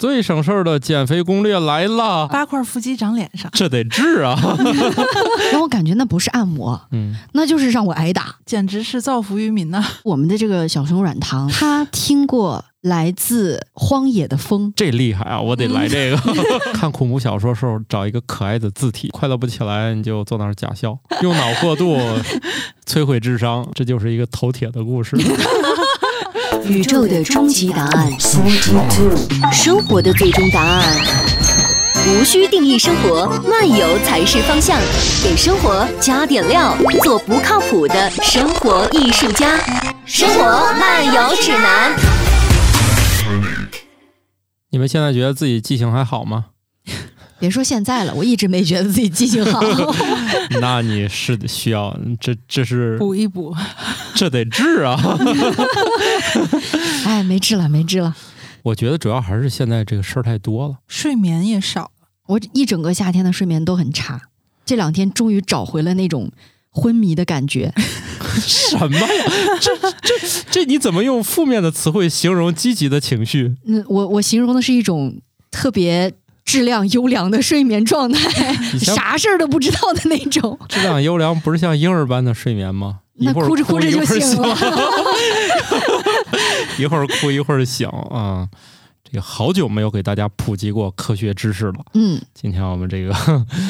最省事儿的减肥攻略来了，八块腹肌长脸上，这得治啊！让我感觉那不是按摩，嗯，那就是让我挨打。简直是造福于民呐！我们的这个小熊软糖，他听过来自荒野的风，这厉害啊！我得来这个。看恐怖小说时候，找一个可爱的字体，快乐不起来你就坐那儿假笑，用脑过度摧毁智商，这就是一个头铁的故事。宇宙的终极答案，生活的最终答案。无需定义生活，漫游才是方向。给生活加点料，做不靠谱的生活艺术家。生活漫游指南。你们现在觉得自己记性还好吗？别说现在了，我一直没觉得自己记性好。那你是需要这这是补一补，这得治啊！哎，没治了，没治了。我觉得主要还是现在这个事儿太多了，睡眠也少。我一整个夏天的睡眠都很差，这两天终于找回了那种昏迷的感觉。什么呀？这这这你怎么用负面的词汇形容积极的情绪？嗯，我我形容的是一种特别质量优良的睡眠状态，啥事儿都不知道的那种。质量优良不是像婴儿般的睡眠吗？那哭着哭着就醒了，一会儿哭一会儿醒啊。这个好久没有给大家普及过科学知识了。嗯，今天我们这个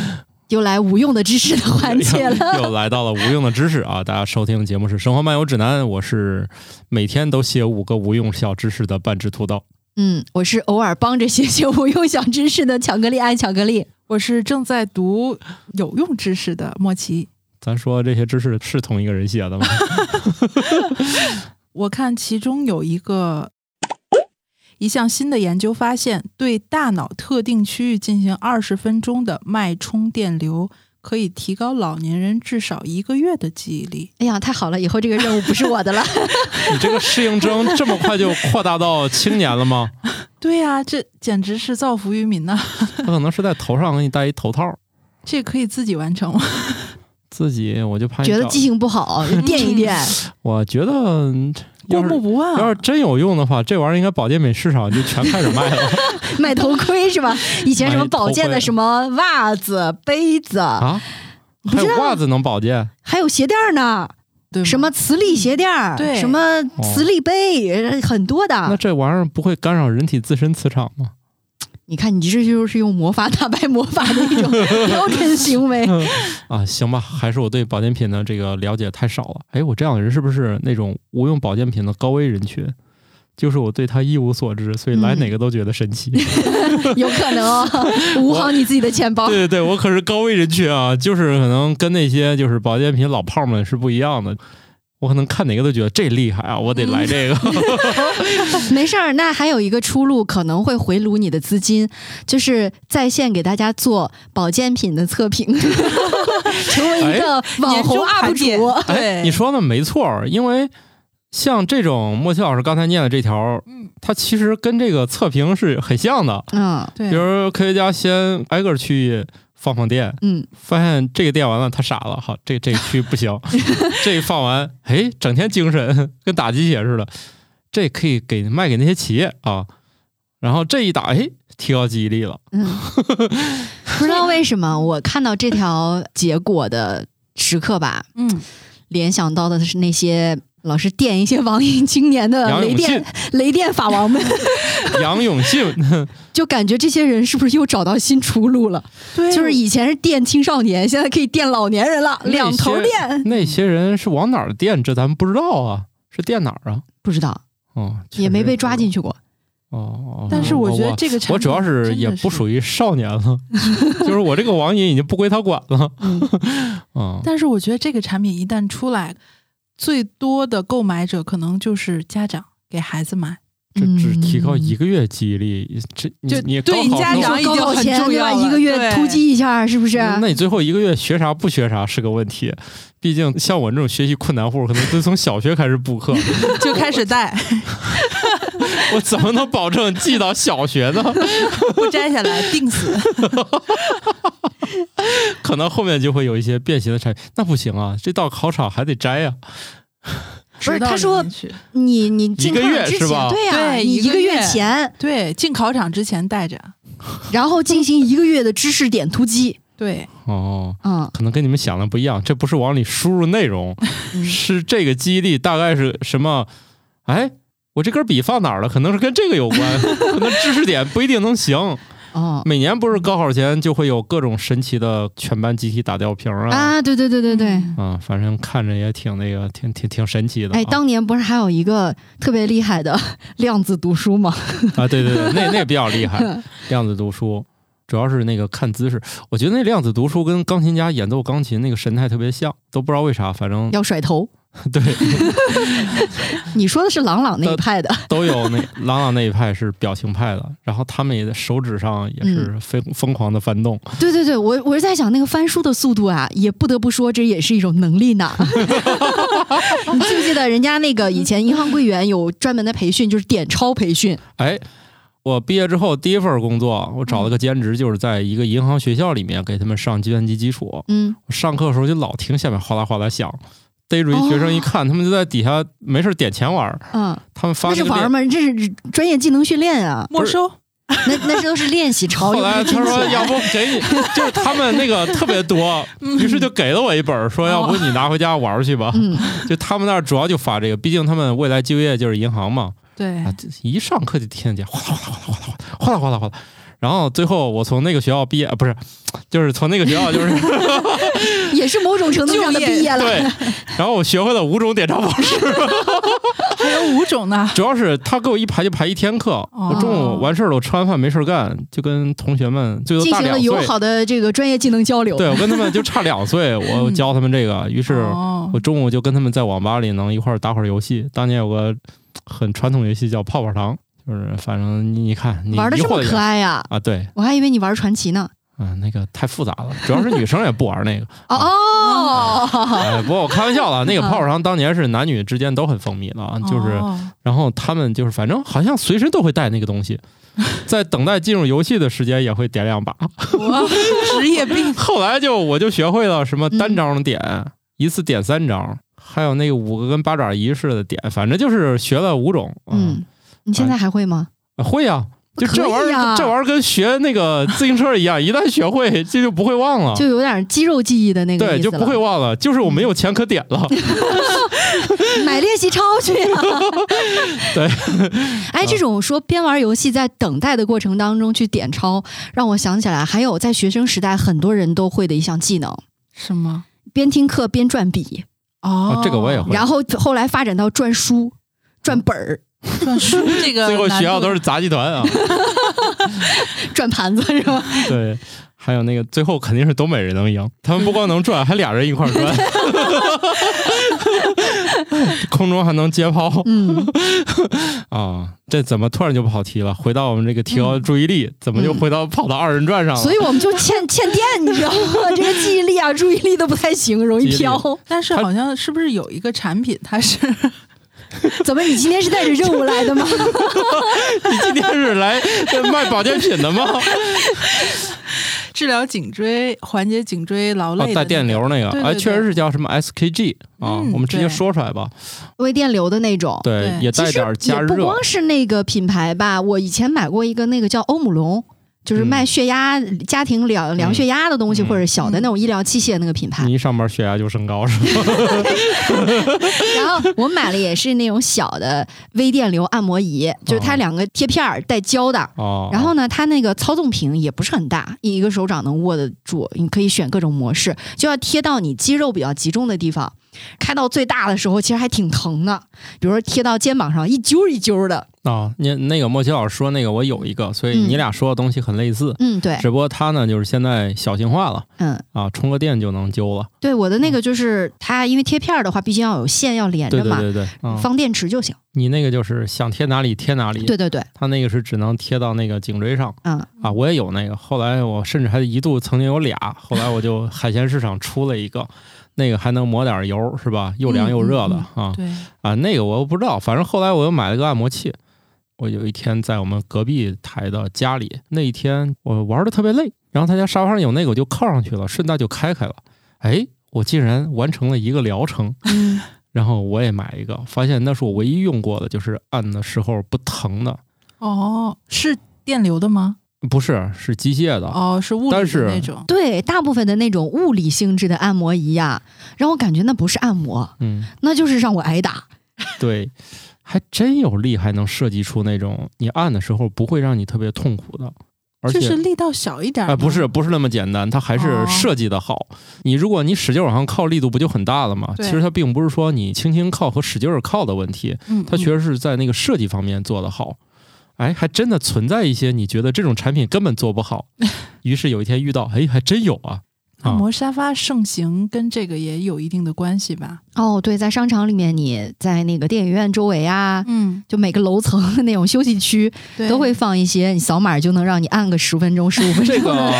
又来无用的知识的环节了，又来到了无用的知识啊！大家收听的节目是《生活漫游指南》，我是每天都写五个无用小知识的半只土豆。嗯，我是偶尔帮着写写无用小知识的巧克力爱巧克力。我是正在读有用知识的莫奇。咱说这些知识是同一个人写的吗？我看其中有一个。一项新的研究发现，对大脑特定区域进行二十分钟的脉冲电流，可以提高老年人至少一个月的记忆力。哎呀，太好了！以后这个任务不是我的了。你这个适应症这么快就扩大到青年了吗？对呀，这简直是造福于民呐！他可能是在头上给你戴一头套。这可以自己完成吗？自己我就怕觉得记性不好，垫一垫。我觉得。过目不忘。要是真有用的话，这玩意儿应该保健品市场就全开始卖了。卖头盔是吧？以前什么保健的什么袜子、杯子啊，还有袜子能保健，还有鞋垫呢，对，什么磁力鞋垫对，什么磁力杯，很多的。那这玩意儿不会干扰人体自身磁场吗？你看，你这就是用魔法打败魔法的一种 标准行为 啊！行吧，还是我对保健品的这个了解太少了。哎，我这样的人是不是那种无用保健品的高危人群？就是我对他一无所知，所以来哪个都觉得神奇。有可能哦，捂好你自己的钱包。对对对，我可是高危人群啊！就是可能跟那些就是保健品老炮们是不一样的。我可能看哪个都觉得这厉害啊！我得来这个。没事儿，那还有一个出路，可能会回炉你的资金，就是在线给大家做保健品的测评，成为一个网红 UP 主。哎，你说的没错，因为像这种莫奇老师刚才念的这条，嗯，它其实跟这个测评是很像的。嗯，对。比如科学家先挨个区域。放放电，嗯，发现这个电完了，他傻了，好，这这区不行，这放完，哎，整天精神 跟打鸡血似的，这可以给卖给那些企业啊，然后这一打，哎，提高记忆力了，嗯，不知道为什么，我看到这条结果的时刻吧，嗯，联想到的是那些。老是电一些网瘾青年的雷电雷电法王们，杨永信 就感觉这些人是不是又找到新出路了？对，就是以前是电青少年，现在可以电老年人了，两头电。那些人是往哪儿电？这咱们不知道啊，是电哪儿啊？不知道哦，也没被抓进去过。哦，但是我觉得这个我主要是也不属于少年了，就是我这个网瘾已经不归他管了。嗯，但是我觉得这个产品一旦出来。最多的购买者可能就是家长给孩子买，这只提高一个月记忆力，这就你对家长已经很重要一个月突击一下是不是？那你最后一个月学啥不学啥是个问题，毕竟像我这种学习困难户，可能都从小学开始补课。就开始带，我怎么能保证记到小学呢？不摘下来定死。可能后面就会有一些变形的产品，那不行啊！这到考场还得摘呀。不是他说你你进一个考场之前，月是吧对呀、对一个你一个月月前，对进考场之前带着，然后进行一个月的知识点突击。对，哦，嗯，可能跟你们想的不一样，这不是往里输入内容，嗯是这个记忆力大概是什么？哎，我这根笔放哪儿了？可能是跟这个有关，可能知识点不一定能行。哦每年不是高考前就会有各种神奇的全班集体打吊瓶啊，啊，对对对对对。啊，反正看着也挺那个，挺挺挺神奇的、啊。哎，当年不是还有一个特别厉害的 量子读书吗？啊，对对对，那那比较厉害，量子读书。主要是那个看姿势，我觉得那量子读书跟钢琴家演奏钢琴那个神态特别像，都不知道为啥，反正要甩头。对 你说的是朗朗那一派的，都有那朗朗那一派是表情派的，然后他们也在手指上也是疯疯狂的翻动，对对对，我我是在想那个翻书的速度啊，也不得不说这也是一种能力呢。你记不记得人家那个以前银行柜员有专门的培训，就是点钞培训？哎。我毕业之后第一份工作，我找了个兼职，就是在一个银行学校里面给他们上计算机基础。嗯，我上课的时候就老听下面哗啦哗啦响，逮住一学生一看，他们就在底下没事点钱玩儿。嗯，他们发那是玩吗？这是专业技能训练啊！没收，那那都是练习抄，后来他说：“。要不给你，就是他们那个特别多，于是就给了我一本，说要不你拿回家玩去吧。嗯，就他们那儿主要就发这个，毕竟他们未来就业就是银行嘛。对啊，这一上课就听见哗啦哗啦哗啦哗啦哗啦哗啦哗啦。然后最后我从那个学校毕业，啊不是，就是从那个学校就是 也是某种程度上的毕业了。对，然后我学会了五种点钞方式。还有五种呢。主要是他给我一排就排一天课，我中午完事儿了，我吃完饭没事儿干，就跟同学们最多进行了大两岁。友好的这个专业技能交流。对，我跟他们就差两岁，我教他们这个，于是哦我中午就跟他们在网吧里能一块儿打会儿游戏。当年有个很传统游戏叫泡泡糖，就是反正你你看你玩的这么可爱呀、啊，对，我还以为你玩传奇呢。嗯，那个太复杂了，主要是女生也不玩那个。哦不过我开玩笑了，那个泡泡糖当年是男女之间都很风靡的啊，就是，哦然后他们就是反正好像随时都会带那个东西，在等待进入游戏的时间也会点两把。我职业病，后来就我就学会了什么单张的点，一次点三张，还有那个五个跟八爪鱼似的点，反正就是学了五种。嗯，你现在还会吗？啊，会呀、就这玩意儿，这玩意儿跟学那个自行车一样，一旦学会，这就不会忘了。就有点肌肉记忆的那个对，意思了就不会忘了，就是我没有钱可点了。买练习钞去、啊。对，哎，这种说边玩游戏在等待的过程当中去点钞，让我想起来还有在学生时代很多人都会的一项技能，什么？边听课边转笔，哦，这个我也会然后后来发展到转书、转本儿、转书 这个最后学校都是杂技团啊。转盘子是吧？对，还有那个最后肯定是东北人能赢，他们不光能转，还俩人一块儿转，空中还能接抛嗯，啊！这怎么突然就跑题了？回到我们这个提高注意力，怎么就回到跑到二人转上了？所以我们就欠欠电，你知道吗？这个记忆力啊、注意力都不太行，容易飘。但是好像是不是有一个产品，它是 怎么，你今天是带着任务来的吗？你今天是来卖保健品的吗？治疗颈椎、缓解颈椎劳累哦，的、带电流那个，哎，确实是叫什么 SKG 啊嗯，我们直接说出来吧。微电流的那种。对，对也带点儿加热不光。是那个品牌吧，我以前买过一个那个叫欧姆龙，就是卖血压、家庭量量血压的东西，嗯或者小的那种医疗器械那个品牌。你一上班血压就升高是吗？然后我买了也是那种小的微电流按摩仪，就是它两个贴片儿带胶的。哦，然后呢，它那个操纵屏也不是很大，一个手掌能握得住，你可以选各种模式，就要贴到你肌肉比较集中的地方。开到最大的时候，其实还挺疼的，比如说贴到肩膀上，一揪一揪的。啊，你那个莫奇老师说那个我有一个，所以嗯。你俩说的东西很类似，嗯，对，只不过它呢就是现在小型化了嗯，啊，充个电就能揪了。对，我的那个就是它，因为贴片儿的话，毕竟要有线要连着嘛，对对对对，啊，放电池就行。你那个就是想贴哪里贴哪里，对对对，它那个是只能贴到那个颈椎上。嗯，啊。我也有那个，后来我甚至还一度曾经有俩，后来我就海鲜市场出了一个，那个还能抹点油是吧？又凉又热的嗯啊对，啊，那个我又不知道，反正后来我又买了个按摩器。我有一天在我们隔壁台的家里，那一天我玩的特别累，然后他家沙发上有那个，我就靠上去了，顺带就开开了。哎，我竟然完成了一个疗程。嗯然后我也买一个，发现那是我唯一用过的，就是按的时候不疼的，哦，是电流的吗？不是是机械的。哦，是物理的但是那种。对，大部分的那种物理性质的按摩仪呀，让我感觉那不是按摩，嗯，那就是让我挨打。对，还真有厉害，能设计出那种你按的时候不会让你特别痛苦的，而且就是力道小一点哎，吗。不是不是那么简单，它还是哦设计的好。你如果你使劲往上靠，力度不就很大了吗？其实它并不是说你轻轻靠和使劲儿靠的问题，嗯，它确实是在那个设计方面做得好。哎，还真的存在一些你觉得这种产品根本做不好，于是有一天遇到，哎，还真有啊。按摩沙发盛行跟这个也有一定的关系吧？哦，对，在商场里面，你在那个电影院周围啊，嗯，就每个楼层的那种休息区，都会放一些，你扫码就能让你按个十分钟、十五分钟。这个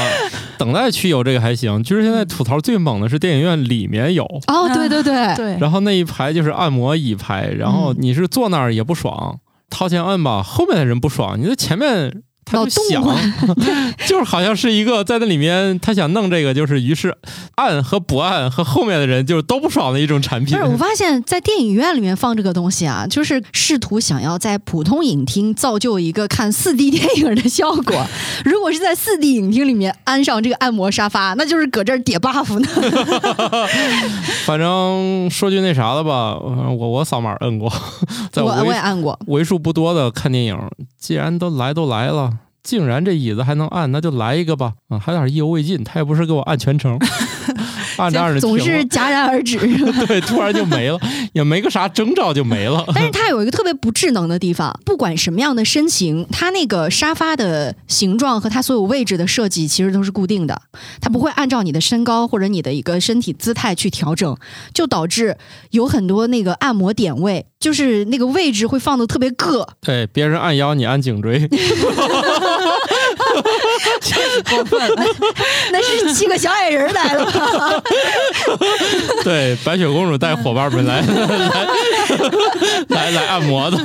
等待区有这个还行，就是现在吐槽最猛的是电影院里面有，哦，对对对，对，然后那一排就是按摩椅排，然后嗯。你是坐那儿也不爽，掏钱摁吧，后面的人不爽，你这前面。他老就想动换，就是好像是一个在那里面，他想弄这个，就是于是按和不按和后面的人就是都不爽的一种产品不是，。我发现，在电影院里面放这个东西啊，就是试图想要在普通影厅造就一个看四 D 电影的效果。如果是在四 D 影厅里面安上这个按摩沙发，那就是搁这儿叠 buff 呢。反正说句那啥的吧，呃我我扫码摁过，在我我也为按过，为数不多的看电影，既然都来都来了。竟然这椅子还能按，那就来一个吧。啊，还有点意犹未尽，他也不是给我按全程，按着按着总是戛然而止。对，突然就没了，也没个啥征兆就没了。但是它有一个特别不智能的地方，不管什么样的身形，它那个沙发的形状和它所有位置的设计其实都是固定的，它不会按照你的身高或者你的一个身体姿态去调整，就导致有很多那个按摩点位，就是那个位置会放的特别硌。对，别人按腰，你按颈椎。过分了。那是七个小矮人来了吧？对，白雪公主带伙伴们来 来来来按摩的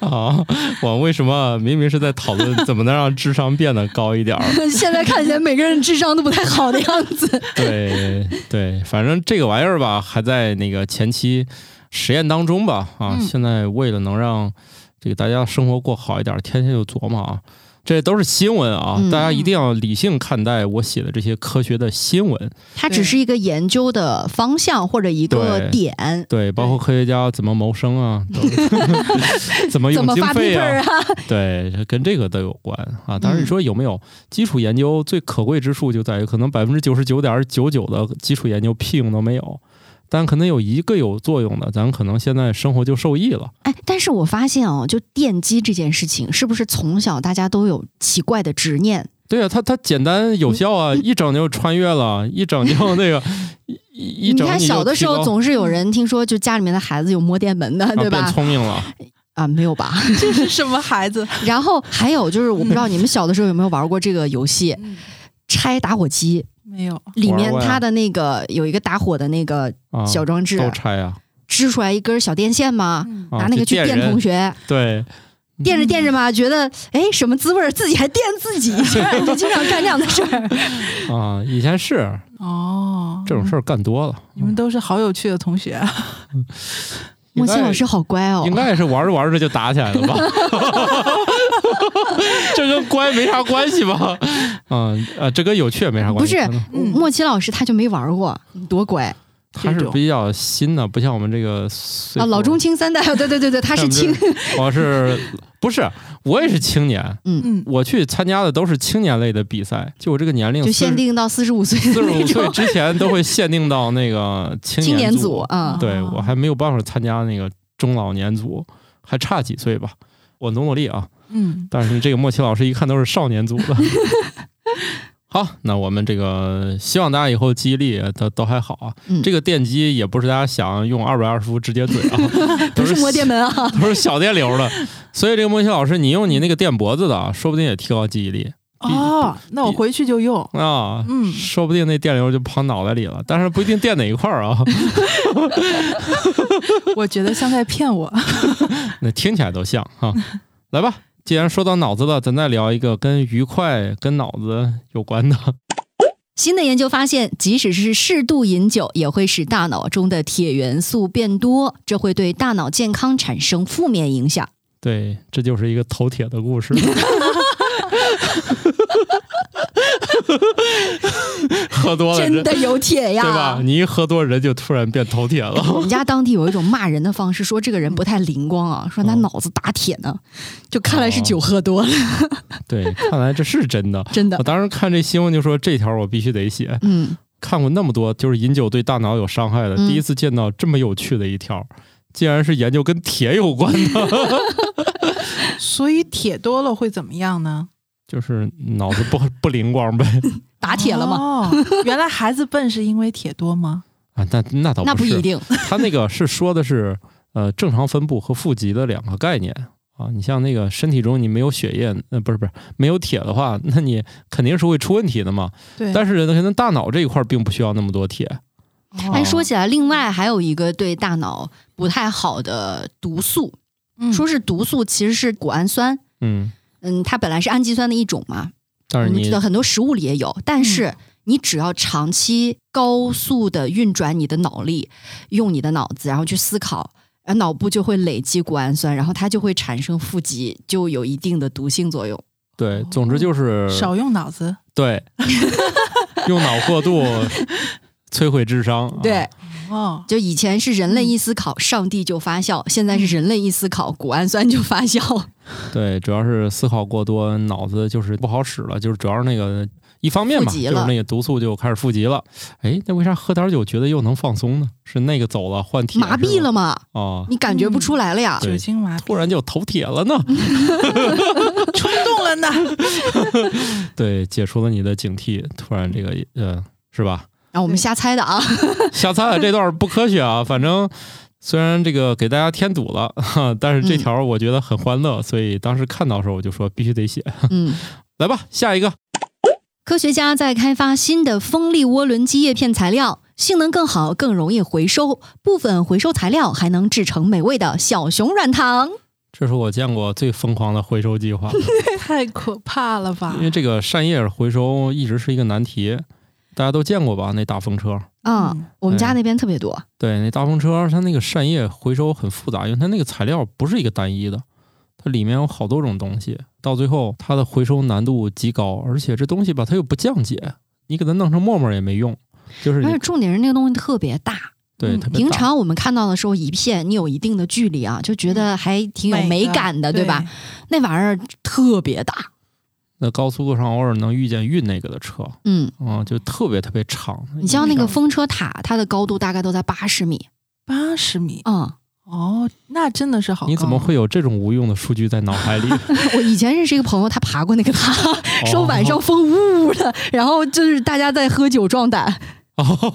啊！我为什么明明是在讨论怎么能让智商变得高一点儿？现在看起来每个人智商都不太好的样子。对对，反正这个玩意儿吧，还在那个前期实验当中吧啊！嗯现在为了能让这个大家生活过好一点，天天就琢磨啊。这都是新闻啊，嗯大家一定要理性看待我写的这些科学的新闻。它只是一个研究的方向或者一个点，对，包括科学家怎么谋生啊，怎么怎么发用经费啊，啊？对，跟这个都有关啊。当然，你说有没有基础研究最可贵之处就在于，可能百分之九十九点九九的基础研究屁用都没有，但可能有一个有作用的，咱可能现在生活就受益了。哎，但是我发现哦，就电击这件事情，是不是从小大家都有奇怪的执念？对啊，它它简单有效啊，一整就穿越了，一整就那个一你看小的时候总是有人听说，就家里面的孩子有摸电门的，啊变对吧？聪明了。啊，没有吧？这是什么孩子？然后还有就是，我不知道你们小的时候有没有玩过这个游戏，拆打火机，没有。里面玩过呀它的那个有一个打火的那个啊，小装置，都拆啊，支出来一根小电线嘛，拿那个去电同学，对，电着电着嘛，觉得哎什么滋味儿，自己还电自己一下，就经常干这样的事儿。啊，以前是哦，这种事儿干多了。你们都是好有趣的同学。啊莫西老师好乖哦应，该也是玩着玩着就打起来了吧？这跟乖没啥关系吧？嗯呃，这跟有趣也没啥关系。不是嗯莫奇老师他就没玩过，你多乖他是比较新的，不像我们这个岁啊！老中青三代，对对对对，他是青，我是不是我也是青年？嗯嗯，我去参加的都是青年类的比赛，就我这个年龄，就限定到四十五岁四十五岁之前都会限定到那个青青年组组啊。对我还没有办法参加那个中老年组，还差几岁吧？我努努力啊！嗯，但是这个莫奇老师一看都是少年组的。好，那我们这个希望大家以后记忆力都都还好啊。嗯这个电机也不是大家想用二百二十伏直接怼啊，不是摸电门啊，都是小电流的。所以这个莫奇老师，你用你那个电脖子的啊，说不定也提高记忆力哦，那我回去就用。啊。嗯说不定那电流就跑脑袋里了，但是不一定电哪一块儿啊。我觉得像在骗我。那听起来都像哈。来吧，既然说到脑子了，咱再聊一个跟愉快、跟脑子有关的。新的研究发现，即使是适度饮酒，也会使大脑中的铁元素变多，这会对大脑健康产生负面影响。对，这就是一个头铁的故事。喝多了真的有铁呀，对吧？你一喝多，人就突然变头铁了。我们家当地有一种骂人的方式，说这个人不太灵光啊，说他脑子打铁呢，就看来是酒喝多了。对，看来这是真的，真的我。当时看这新闻就说这条我必须得写。嗯，看过那么多就是饮酒对大脑有伤害的，嗯第一次见到这么有趣的一条，竟然是研究跟铁有关的，所以铁多了会怎么样呢？就是脑子不 不灵光呗。打铁了吗？哦，原来孩子笨是因为铁多吗？啊，那那倒不是，那不一定。他那个是说的是呃正常分布和负极的两个概念啊。你像那个身体中你没有血液，呃不是不是没有铁的话，那你肯定是会出问题的嘛。对，但是可能大脑这一块并不需要那么多铁。哦但说起来，另外还有一个对大脑不太好的毒素，嗯说是毒素，其实是谷氨酸。嗯，嗯，它本来是氨基酸的一种嘛，但是你我们知道很多食物里也有，但是你只要长期高速的运转你的脑力，用你的脑子，然后去思考，而，脑部就会累积谷氨酸，然后它就会产生负极，就有一定的毒性作用。对，总之就是少用脑子。对，用脑过度摧毁智商。啊对，哦，就以前是人类一思考，上帝就发笑，现在是人类一思考，谷氨酸就发笑。对，主要是思考过多，脑子就是不好使了，就是主要是那个一方面嘛，就是那个毒素就开始富集了。哎，那为啥喝点酒觉得又能放松呢？是那个走了换铁麻痹了吗？嘛，哦，你感觉不出来了呀？对酒精麻痹，突然就头铁了呢。冲动了呢。对，解除了你的警惕，突然这个呃，是吧？然后我们瞎猜的啊，瞎猜的这段不科学啊，反正。虽然这个给大家添堵了，哈，但是这条我觉得很欢乐，所以当时看到的时候我就说必须得写。嗯。来吧，下一个。科学家在开发新的风力涡轮机叶片材料，性能更好，更容易回收。部分回收材料还能制成美味的小熊软糖。这是我见过最疯狂的回收计划，太可怕了吧因！为这个扇叶回收一直是一个难题，大家都见过吧？那大风车，啊、嗯我们家那边特别多。对，那大风车它那个扇叶回收很复杂，因为它那个材料不是一个单一的，它里面有好多种东西，到最后它的回收难度极高，而且这东西吧它又不降解，你给它弄成沫沫也没用，就是而且重点是那个东西特别大，嗯对平常我们看到的时候一片，你有一定的距离啊，就觉得还挺有美感的，对吧？？那玩意儿特别大，那高速路上偶尔能遇见运那个的车，嗯，啊、就特别特别长。你像那个风车塔，它的高度大概都在八十米，八十米嗯，哦，那真的是好高。你怎么会有这种无用的数据在脑海里？我以前认识一个朋友，他爬过那个塔，哦说晚上风呜呜的，然后就是大家在喝酒壮胆，哦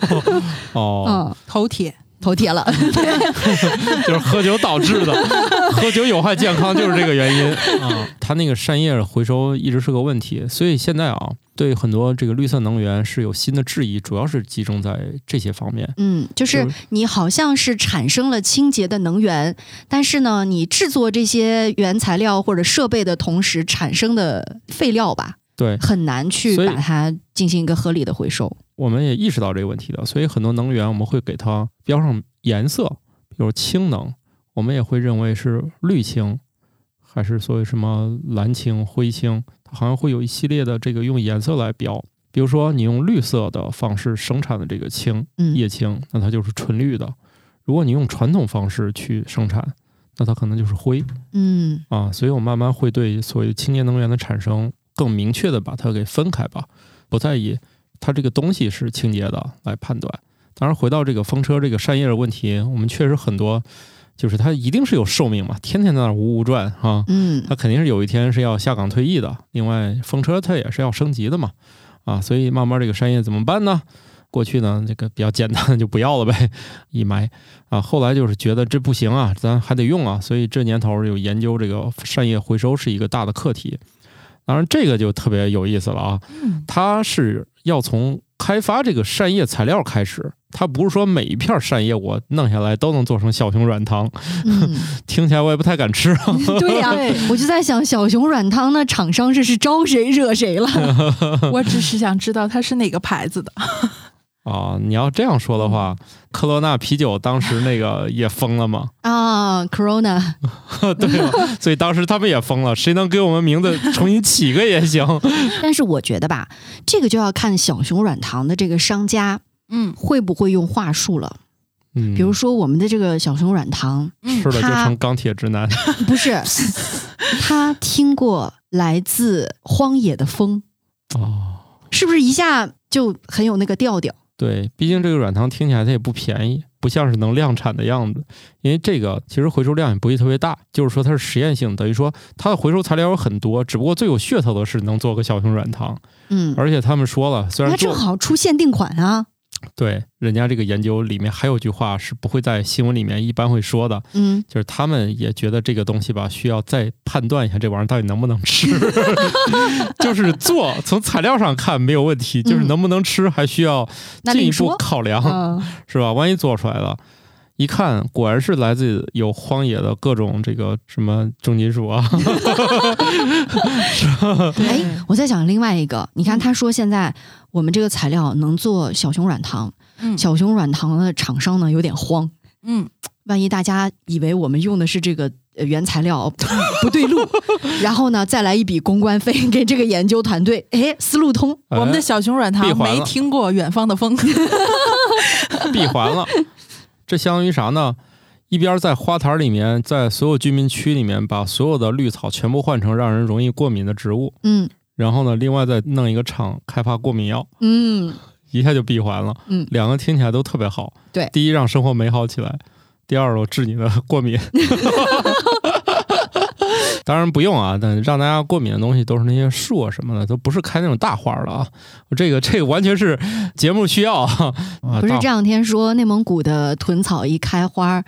哦，嗯，头铁？头铁了，就是喝酒导致的，喝酒有害健康就是这个原因啊。它那个扇叶回收一直是个问题，所以现在啊，对很多这个绿色能源是有新的质疑，主要是集中在这些方面。嗯，就是就是你好像是产生了清洁的能源，但是呢，你制作这些原材料或者设备的同时产生的废料吧，对，很难去把它进行一个合理的回收。我们也意识到这个问题的，所以很多能源我们会给它标上颜色，比如氢能，我们也会认为是绿氢，还是所谓什么蓝氢、灰氢，它好像会有一系列的这个用颜色来标。比如说，你用绿色的方式生产的这个氢，嗯，液氢，那它就是纯绿的；如果你用传统方式去生产，那它可能就是灰嗯啊。所以我慢慢会对所谓清洁能源的产生更明确的把它给分开吧，不再以它这个东西是清洁的来判断。当然，回到这个风车这个扇叶的问题，我们确实很多，就是它一定是有寿命嘛，天天在那儿呜呜转啊，嗯它肯定是有一天是要下岗退役的。另外，风车它也是要升级的嘛，啊，所以慢慢这个扇叶怎么办呢？过去呢，这个比较简单的就不要了呗，一埋啊。后来就是觉得这不行啊，咱还得用啊，所以这年头有研究这个扇叶回收是一个大的课题。当然，这个就特别有意思了啊，嗯，它是要从开发这个扇叶材料开始，它不是说每一片扇叶我弄下来都能做成小熊软糖，嗯，听起来我也不太敢吃。对呀、对我就在想，小熊软糖那厂商这是招谁惹谁了？我只是想知道它是哪个牌子的。啊，你要这样说的话，科罗娜啤酒当时那个 也疯了吗，啊，Corona，对吧？所以当时他们也疯了，谁能给我们名字重新起个也行。但是我觉得吧，这个就要看小熊软糖的这个商家嗯会不会用话术了。嗯，比如说我们的这个小熊软糖，嗯吃了就成钢铁直男。不是他听过来自荒野的风，哦，是不是一下就很有那个调调？对，毕竟这个软糖听起来它也不便宜，不像是能量产的样子。因为这个其实回收量也不会特别大，就是说它是实验性，等于说它的回收材料有很多，只不过最有噱头的是能做个小熊软糖。嗯，而且他们说了，虽然做那正好出限定款啊。对人家这个研究里面还有句话是不会在新闻里面一般会说的，嗯，就是他们也觉得这个东西吧，需要再判断一下这玩意儿到底能不能吃。就是做从材料上看没有问题，就是能不能吃还需要进一步。考量。嗯，是吧？万一做出来了，一看果然是来自有荒野的各种这个什么重金属啊，哎，我在想另外一个，你看他说现在我们这个材料能做小熊软糖，嗯。小熊软糖的厂商呢有点慌，嗯，万一大家以为我们用的是这个呃原材料 不对路，然后呢再来一笔公关费给这个研究团队，哎，思路通，我们的小熊软糖没听过远方的风。闭环了。这相当于啥呢？一边在花坛里面，在所有居民区里面，把所有的绿草全部换成让人容易过敏的植物，嗯然后呢，另外再弄一个厂开发过敏药，嗯 一下就闭环了。嗯两个听起来都特别好。对第一让生活美好起来，第二我治你的过敏。当然不用啊，但让大家过敏的东西都是那些树啊什么的，都不是开那种大花的啊。这个这个完全是节目需要不是这两天说内蒙古的豚草一开花，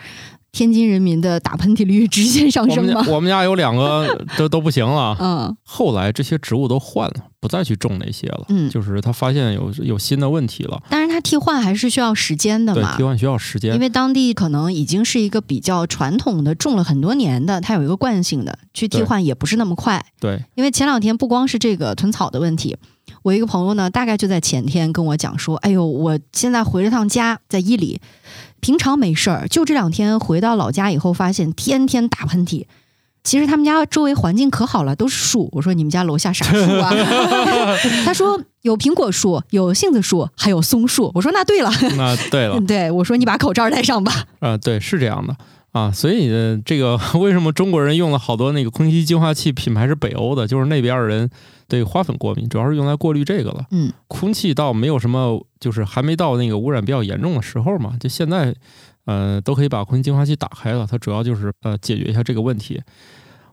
天津人民的打喷嚏率直线上升吗家？我们家有两个都都不行了。嗯后来这些植物都换了，不再去种那些了。嗯就是他发现有有新的问题了，但是它替换还是需要时间的对，嘛替。换需要时间因。为当地可能已经是一个比较传统的种了很多年的，它有一个惯性的，去替换也不是那么快。对，因为前两天不光是这个囤草的问题，我一个朋友呢，大概就在前天跟我讲说，哎呦，我现在回了趟家，在伊犁，平常没事儿，就这两天回到老家以后，发现天天打喷嚏。其实他们家周围环境可好了，都是树。我说你们家楼下啥树啊？他说有苹果树，有杏子树，还有松树。我说那对了，那对了，对我说你把口罩戴上吧。啊、对，是这样的啊，所以呃这个 为什么中国人用了好多那个空气净化器品牌是北欧的，就是那边的人对花粉过敏，主要是用来过滤这个了。嗯，空气倒没有什么，就是还没到那个污染比较严重的时候嘛，就现在呃都可以把空气净化器打开了，它主要就是呃解决一下这个问题。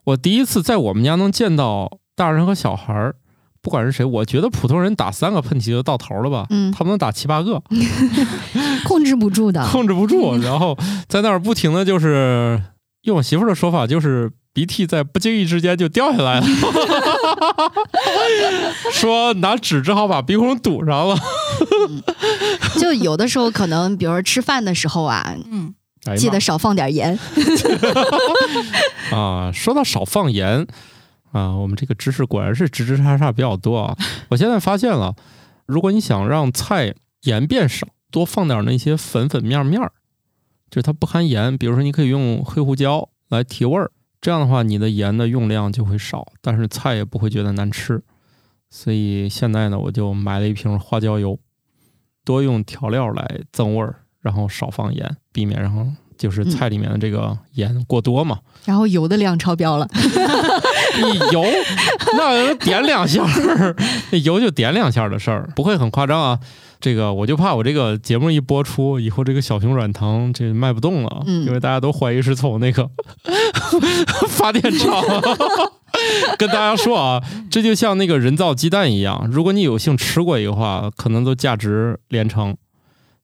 我第一次在我们家能见到大人和小孩儿。不管是谁，我觉得普通人打三个喷嚏就到头了吧？嗯他们能打七八个 控制不住的。控制不住，然后在那儿不停的就是用我媳妇儿的说法，就是鼻涕在不经意之间就掉下来了，说拿纸只好把鼻孔堵上了。就有的时候可能，比如说吃饭的时候啊，嗯，记得少放点盐。啊，说到少放盐啊，我们这个知识果然是直直叉叉比较多啊。我现在发现了，如果你想让菜盐变少，多放点那些粉粉面面儿，就是它不含盐。比如说，你可以用黑胡椒来提味儿，这样的话，你的盐的用量就会少，但是菜也不会觉得难吃。所以现在呢，我就买了一瓶花椒油，多用调料来增味儿，然后少放盐，避免然后就是菜里面的这个盐过多嘛。然后油的量超标了。你油那点两下儿，那 油就点两下的事儿，不会很夸张啊。这个我就怕我这个节目一播出以后，这个小熊软糖这卖不动了，嗯因为大家都怀疑是从那个 发电厂。跟大家说啊，这就像那个人造鸡蛋一样，如果你有幸吃过一个话，可能都价值连城。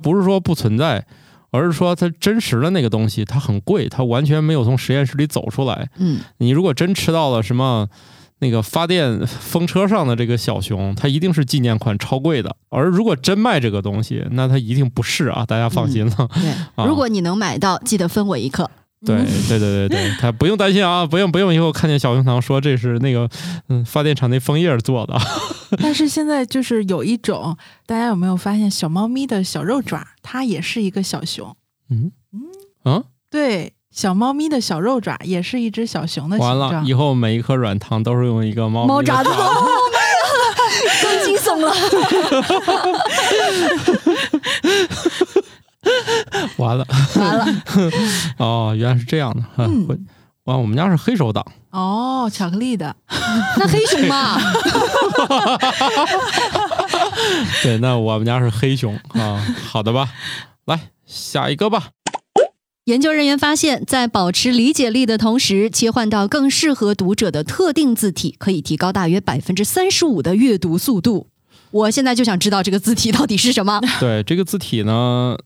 不是说不存在，而是说它真实的那个东西它很贵，它完全没有从实验室里走出来。嗯，你如果真吃到了什么那个发电风车上的这个小熊，它一定是纪念款超贵的。而如果真卖这个东西，那它一定不是啊，大家放心了。对，啊如果你能买到，记得分我一克。对对对对对，他不用担心啊，不用不用，以后看见小熊糖说这是那个嗯发电厂那枫叶做的。但是现在就是有一种，大家有没有发现小猫咪的小肉爪，它也是一个小熊？嗯嗯啊，对，小猫咪的小肉爪也是一只小熊的形完了，状。以后每一颗软糖都是用一个猫猫爪子，更惊悚了。完了完了，哦，原来是这样的。嗯会哇，我们家是黑手党。哦，巧克力的，那黑熊嘛，对，那我们家是黑熊啊。好的吧，来下一个吧。研究人员发现，在保持理解力的同时，切换到更适合读者的特定字体，可以提高大约百分之三十五的阅读速度。我现在就想知道这个字体到底是什么。对这个字体呢，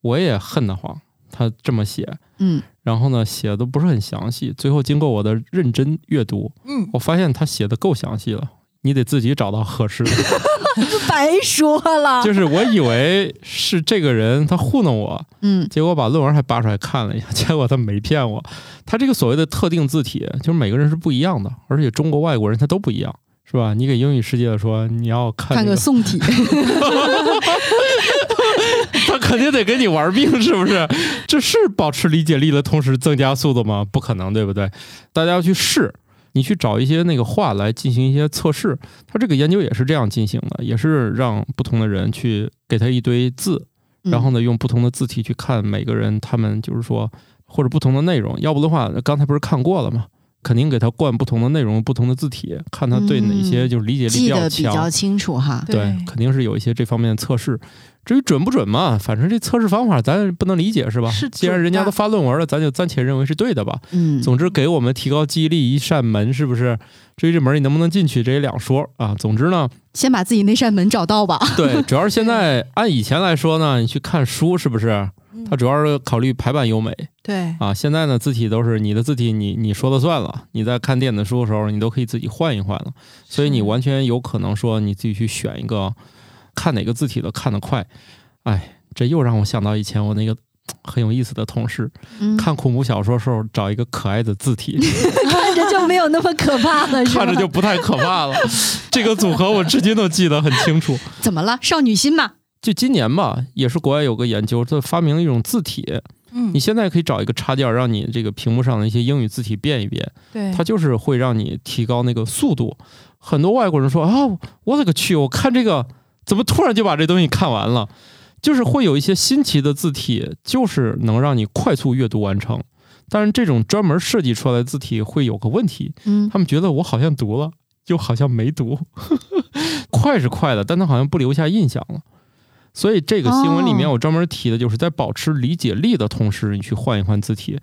我也恨得慌，他这么写，嗯，然后呢写的不是很详细。最后经过我的认真阅读，嗯，我发现他写的够详细了。你得自己找到合适的，白说了。就是我以为是这个人他糊弄我，嗯结果把论文还扒出来看了一下，结果他没骗我。他这个所谓的特定字体，就是每个人是不一样的，而且中国外国人他都不一样，是吧？你给英语世界的说你要看、看这个宋体，他肯定得跟你玩命，是不是？这是保持理解力的同时增加速度吗？不可能，对不对？大家要去试，你去找一些那个话来进行一些测试。他这个研究也是这样进行的，也是让不同的人去给他一堆字，嗯然后呢，用不同的字体去看每个人他们就是说或者不同的内容。要不的话，刚才不是看过了吗？肯定给他灌不同的内容、不同的字体，看他对哪些就是理解力比较强。得比较清楚哈。对对，肯定是有一些这方面的测试。至于准不准嘛，反正这测试方法咱不能理解是吧？是既然人家都发论文了，咱就暂且认为是对的吧。嗯，总之，给我们提高记忆力一扇门，是不是？至于这门你能不能进去，这也两说啊。总之呢，先把自己那扇门找到吧。对，主要是现在按以前来说呢，你去看书是不是？它主要是考虑排版优美对，啊。现在呢，字体都是你的字体你，你说了算了。你在看电子书的时候，你都可以自己换一换了，所以你完全有可能说你自己去选一个，看哪个字体的看得快。哎，这又让我想到以前我那个很有意思的同事，嗯，看恐怖小说时候找一个可爱的字体，看着就没有那么可怕了，看着就不太可怕了。这个组合我至今都记得很清楚。怎么了？少女心嘛。就今年吧，也是国外有个研究，它发明了一种字体，嗯你，现在可以找一个插件，让你这个屏幕上的一些英语字体变一变，对，它就是会让你提高那个速度。很多外国人说啊，我勒个去，我看这个怎么突然就把这东西看完了？就是会有一些新奇的字体，就是能让你快速阅读完成。但是这种专门设计出来的字体会有个问题，嗯，他们觉得我好像读了，又好像没读。快是快的，但它好像不留下印象了。所以这个新闻里面哦我专门提的就是在保持理解力的同时，你去换一换字体。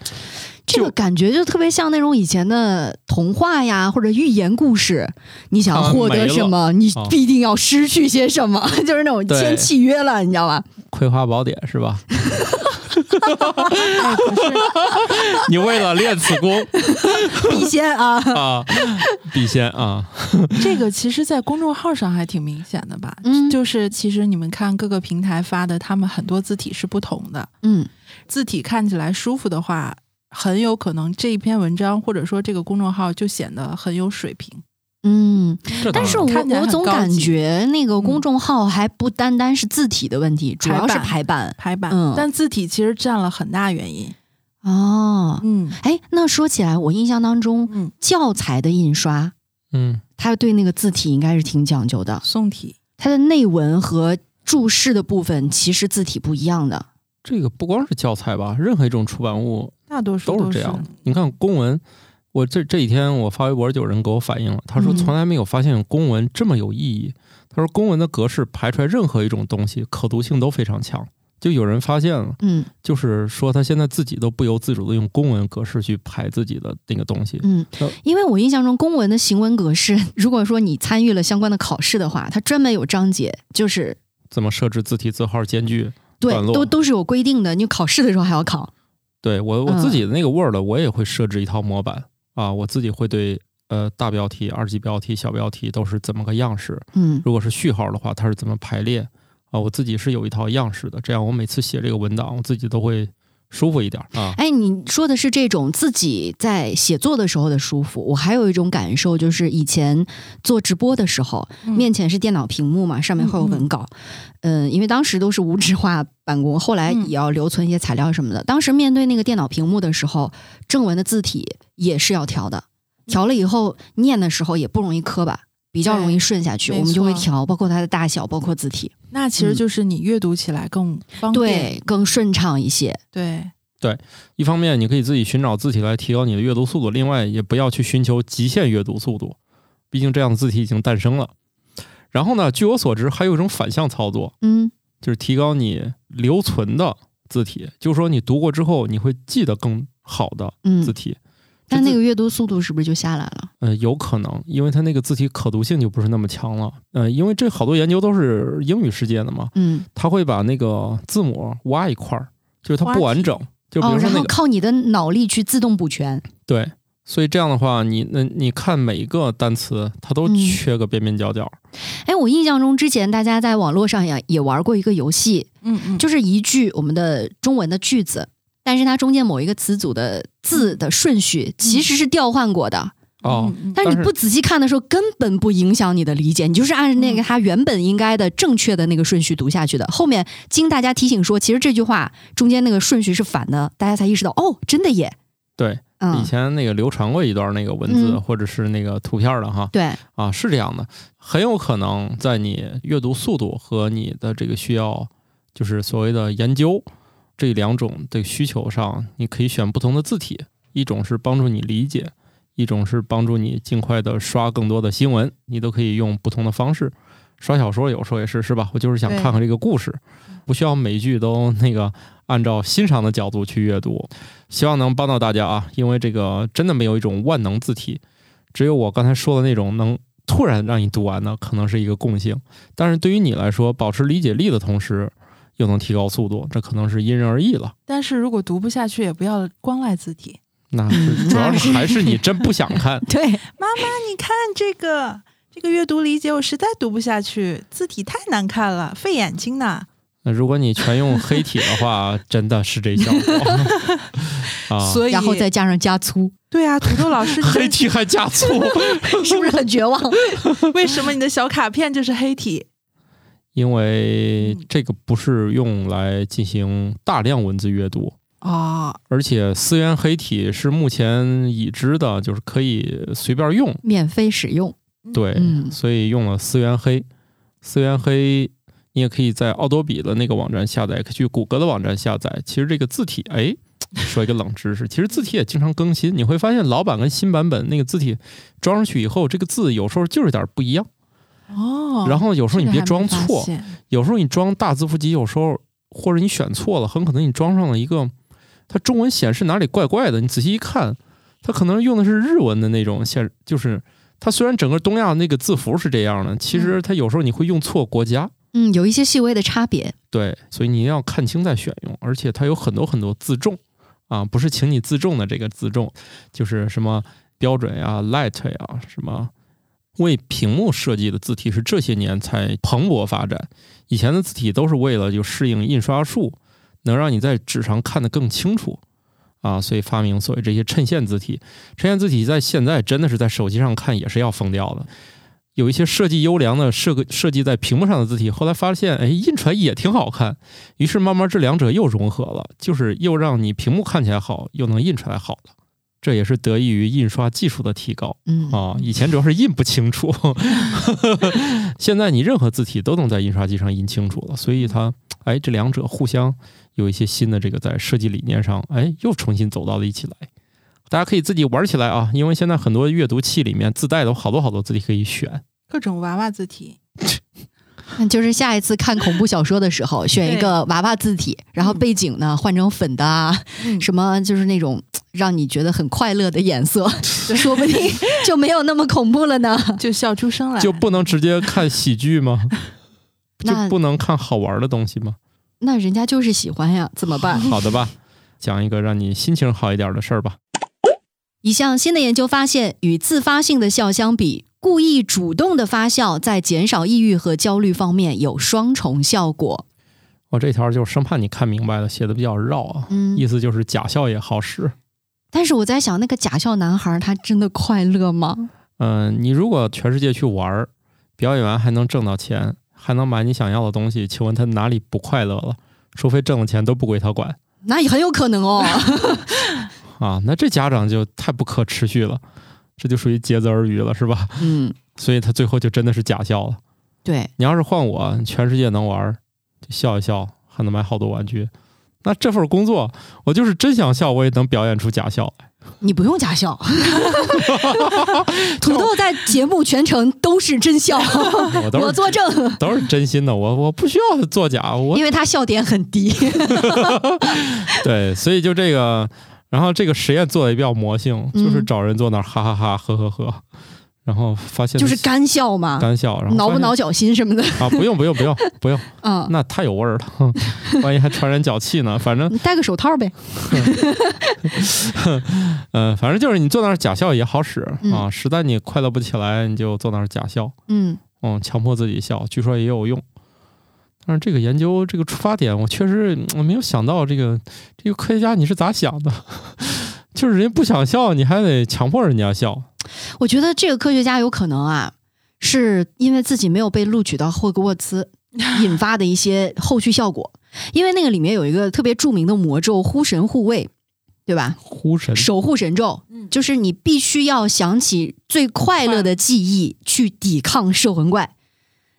这个感觉就特别像那种以前的童话呀，或者寓言故事。你想啊获得什么，你啊必定要失去些什么，就是那种签契约了，你知道吧？葵花宝典是吧？哎，不是，你为了练此功 必先啊，啊，必先啊，这个其实，在公众号上还挺明显的吧？嗯就是其实你们看各个平台发的，他们很多字体是不同的。嗯字体看起来舒服的话，很有可能这一篇文章或者说这个公众号就显得很有水平。嗯。但是我我总感觉那个公众号还不单单是字体的问题，主要是排版排版，嗯但字体其实占了很大原因。哦。嗯哎，那说起来，我印象当中嗯，教材的印刷，嗯，它对那个字体应该是挺讲究的。宋体它的内文和注释的部分其实字体不一样的。这个不光是教材吧，任何一种出版物大多数都是这样。你看公文，我这这几天我发微博就有人给我反映了，他说嗯从来没有发现公文这么有意义。他说公文的格式排出来任何一种东西，可读性都非常强。就有人发现了，嗯就是说他现在自己都不由自主的用公文格式去排自己的那个东西。嗯呃，因为我印象中公文的行文格式，如果说你参与了相关的考试的话，它专门有章节，就是怎么设置字体字号间距？对都都是有规定的。你考试的时候还要考。对我我嗯自己的那个 Word，我也会设置一套模板啊，我自己会对呃大标题、二级标题、小标题都是怎么个样式。嗯如果是序号的话，它是怎么排列啊？我自己是有一套样式的，这样我每次写这个文档，我自己都会舒服一点啊。哎，你说的是这种自己在写作的时候的舒服，我还有一种感受，就是以前做直播的时候，嗯面前是电脑屏幕嘛，上面会有文稿，嗯、因为当时都是无纸化办公，后来嗯也要留存一些材料什么的。当时面对那个电脑屏幕的时候，正文的字体也是要调的，调了以后念的时候也不容易磕巴。比较容易顺下去，我们就会调，包括它的大小，包括字体，那其实就是你阅读起来更方便。对，更顺畅一些。对对，一方面你可以自己寻找字体来提高你的阅读速度，另外也不要去寻求极限阅读速度，毕竟这样的字体已经诞生了。然后呢，据我所知，还有一种反向操作，嗯就是提高你留存的字体，就是说你读过之后，你会记得更好的字嗯，体。但那个阅读速度是不是就下来了？呃，有可能，因为它那个字体可读性就不是那么强了。呃，因为这好多研究都是英语世界的嘛，嗯，它会把那个字母挖一块儿，就是它不完整。就然后如说那个、靠你的脑力去自动补全。对，所以这样的话，你那你看每一个单词，它都嗯缺个边边角角。哎，我印象中之前大家在网络上也也玩过一个游戏，嗯嗯，就是一句我们的中文的句子，但是它中间某一个词组的字的顺序其实是调换过的，哦，但是你不仔细看的时候根本不影响你的理解，你就是按那个它原本应该的正确的那个顺序读下去的。后面经大家提醒说，其实这句话中间那个顺序是反的，大家才意识到哦，真的耶。对，以嗯，前那个流传过一段那个文字、嗯。或者是那个图片的哈，对，啊，是这样的，很有可能在你阅读速度和你的这个需要，就是所谓的研究这两种的需求上，你可以选不同的字体，一种是帮助你理解，一种是帮助你尽快的刷更多的新闻，你都可以用不同的方式。刷小说有时候也是，是吧？我就是想看看这个故事，不需要每一句都那个按照欣赏的角度去阅读。希望能帮到大家啊，因为这个真的没有一种万能字体，只有我刚才说的那种能突然让你读完的，可能是一个共性。但是对于你来说，保持理解力的同时，又能提高速度，这可能是因人而异了。但是如果读不下去，也不要光赖字体。那是主要是还是你真不想看。对，妈妈，你看这个这个阅读理解，我实在读不下去，字体太难看了，费眼睛呢。那如果你全用黑体的话，真的是这效果 啊。所以，然后再加上加粗，对啊，土豆老师，黑体还加粗，是不是很绝望？为什么你的小卡片就是黑体？因为这个不是用来进行大量文字阅读，啊，而且思源黑体是目前已知的，就是可以随便用。免费使用，对，嗯所以用了思源黑。思源黑，你也可以在奥多比的那个网站下载，可以去谷歌的网站下载。其实这个字体，哎，说一个冷知识，其实字体也经常更新。你会发现老版跟新版本那个字体装上去以后，这个字有时候就是有点不一样。哦，然后有时候你别装错有时候你装大字符集，有时候或者你选错了，很可能你装上了一个，它中文显示哪里怪怪的。你仔细一看，它可能用的是日文的那种显，就是它虽然整个东亚那个字符是这样的，其实它有时候你会用错国家。嗯，有一些细微的差别。对，所以你要看清再选用，而且它有很多很多自重啊，不是请你自重的这个自重，就是什么标准呀、light 呀，什么为屏幕设计的字体是这些年才蓬勃发展。以前的字体都是为了就适应印刷术，能让你在纸上看得更清楚啊，所以发明所谓这些衬线字体。衬线字体在现在真的是在手机上看也是要疯掉的。有一些设计优良的设个设计在屏幕上的字体，后来发现，哎，印出来也挺好看，于是慢慢这两者又融合了，就是又让你屏幕看起来好，又能印出来好了。这也是得益于印刷技术的提高嗯啊！以前主要是印不清楚，现在你任何字体都能在印刷机上印清楚了，所以它，哎，这两者互相有一些新的这个在设计理念上，哎，又重新走到了一起来。大家可以自己玩起来啊，因为现在很多阅读器里面自带的有好多好多字体可以选。各种娃娃字体，那 就是下一次看恐怖小说的时候，选一个娃娃字体，然后背景呢换成粉的啊，嗯 什么就是那种让你觉得很快乐的颜色，说不定就没有那么恐怖了呢。就笑出声来，就不能直接看喜剧吗？就那不能看好玩的东西吗？那人家就是喜欢呀，怎么办？好的吧，讲一个让你心情好一点的事儿吧。一项新的研究发现，与自发性的笑相比，故意主动的发笑在减少抑郁和焦虑方面有双重效果。我这条就是生怕你看明白了，写的比较绕啊。嗯意思就是假笑也好使。但是我在想，那个假笑男孩他真的快乐吗？嗯、你如果全世界去玩儿，表演完还能挣到钱，还能买你想要的东西，请问他哪里不快乐了？除非挣的钱都不归他管那也很有可能哦。啊，那这家长就太不可持续了，这就属于竭泽而渔了，是吧？嗯，所以他最后就真的是假笑了。对，你要是换我，全世界能玩儿，就笑一笑，还能买好多玩具。那这份工作，我就是真想笑，我也能表演出假笑来。你不用假笑。土豆在节目全程都是真笑，我我作证，都是真心的，我我不需要作假，我因为他笑点很低。对，所以就这个，然后这个实验做的也比较魔性，嗯就是找人坐那儿哈哈哈呵呵呵，然后发现就是干笑嘛，干笑，然后挠不挠脚心什么的。啊？不用不用不用不用，嗯，那太有味儿了，哼 万一还传染脚气呢。反正你戴个手套呗。嗯、反正就是你坐那儿假笑也好使嗯啊，实在你快乐不起来，你就坐那儿假笑，嗯，嗯，强迫自己笑，据说也有用。但是这个研究这个出发点，我确实我没有想到这个这个科学家你是咋想的？就是人家不想笑，你还得强迫人家笑。我觉得这个科学家有可能啊，是因为自己没有被录取到霍格沃茨 引发的一些后续效果。因为那个里面有一个特别著名的魔咒——呼神护卫，对吧？呼神守护神咒，嗯就是你必须要想起最快乐的记忆去抵抗摄魂怪。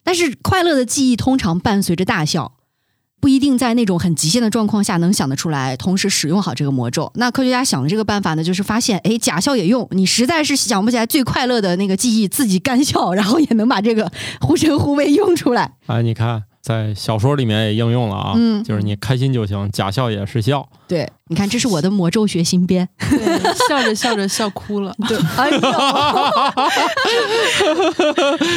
但是快乐的记忆通常伴随着大笑，不一定在那种很极限的状况下能想得出来，同时使用好这个魔咒。那科学家想的这个办法呢，就是发现，哎，假笑也用，你实在是想不起来最快乐的那个记忆，自己干笑，然后也能把这个护神护卫用出来。啊，你看在小说里面也应用了啊，嗯就是你开心就行，假笑也是笑。对，你看，这是我的魔咒学新编。对，笑着笑着笑哭了。对，哎呦，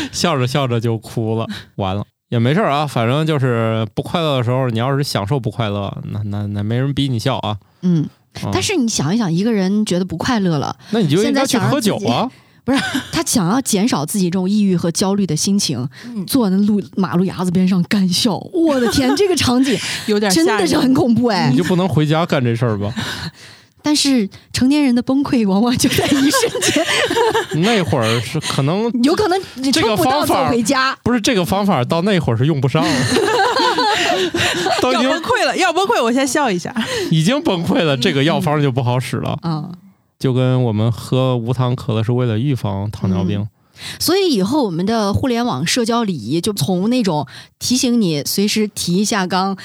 笑着笑着就哭了，完了也没事儿啊，反正就是不快乐的时候，你要是享受不快乐，那那那没人逼你笑啊。嗯，嗯但是你想一想，一个人觉得不快乐了。那你就应现在该去喝想让自己酒啊。他想要减少自己这种抑郁和焦虑的心情，嗯，坐在那路马路牙子边上干笑。我的天，这个场景 有点真的是很恐怖哎你！就不能回家干这事儿吧？但是成年人的崩溃往往就在一瞬间，那会儿是可能有可能你这个方法回家。不是这个方法，到那会儿是用不上了，都已要经崩溃了，要崩溃，我先笑一下。已经崩溃了，这个药方就不好使了。嗯，就跟我们喝无糖可乐是为了预防糖尿病，所以以后我们的互联网社交礼仪就从那种提醒你随时提一下缸，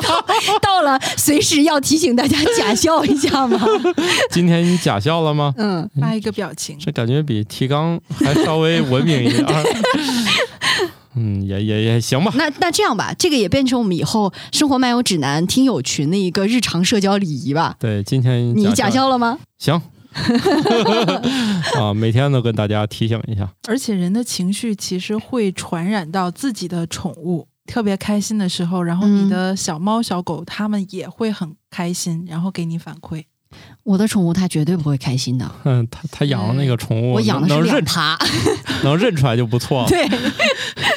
到 到了随时要提醒大家假笑一下嘛。今天你假笑了吗？嗯，发一个表情，这感觉比提纲还稍微文明一点儿。嗯，也也也行吧。那那这样吧，这个也变成我们以后生活漫游指南听友群的一个日常社交礼仪吧。对，今天你假笑了吗？行 啊，每天都跟大家提醒一下。而且人的情绪其实会传染到自己的宠物。特别开心的时候，然后嗯你的小猫小狗它们也会很开心，然后给你反馈。我的宠物它绝对不会开心的，嗯，他他养的那个宠物，我养的是能认两爬，能认出来就不错了。对，它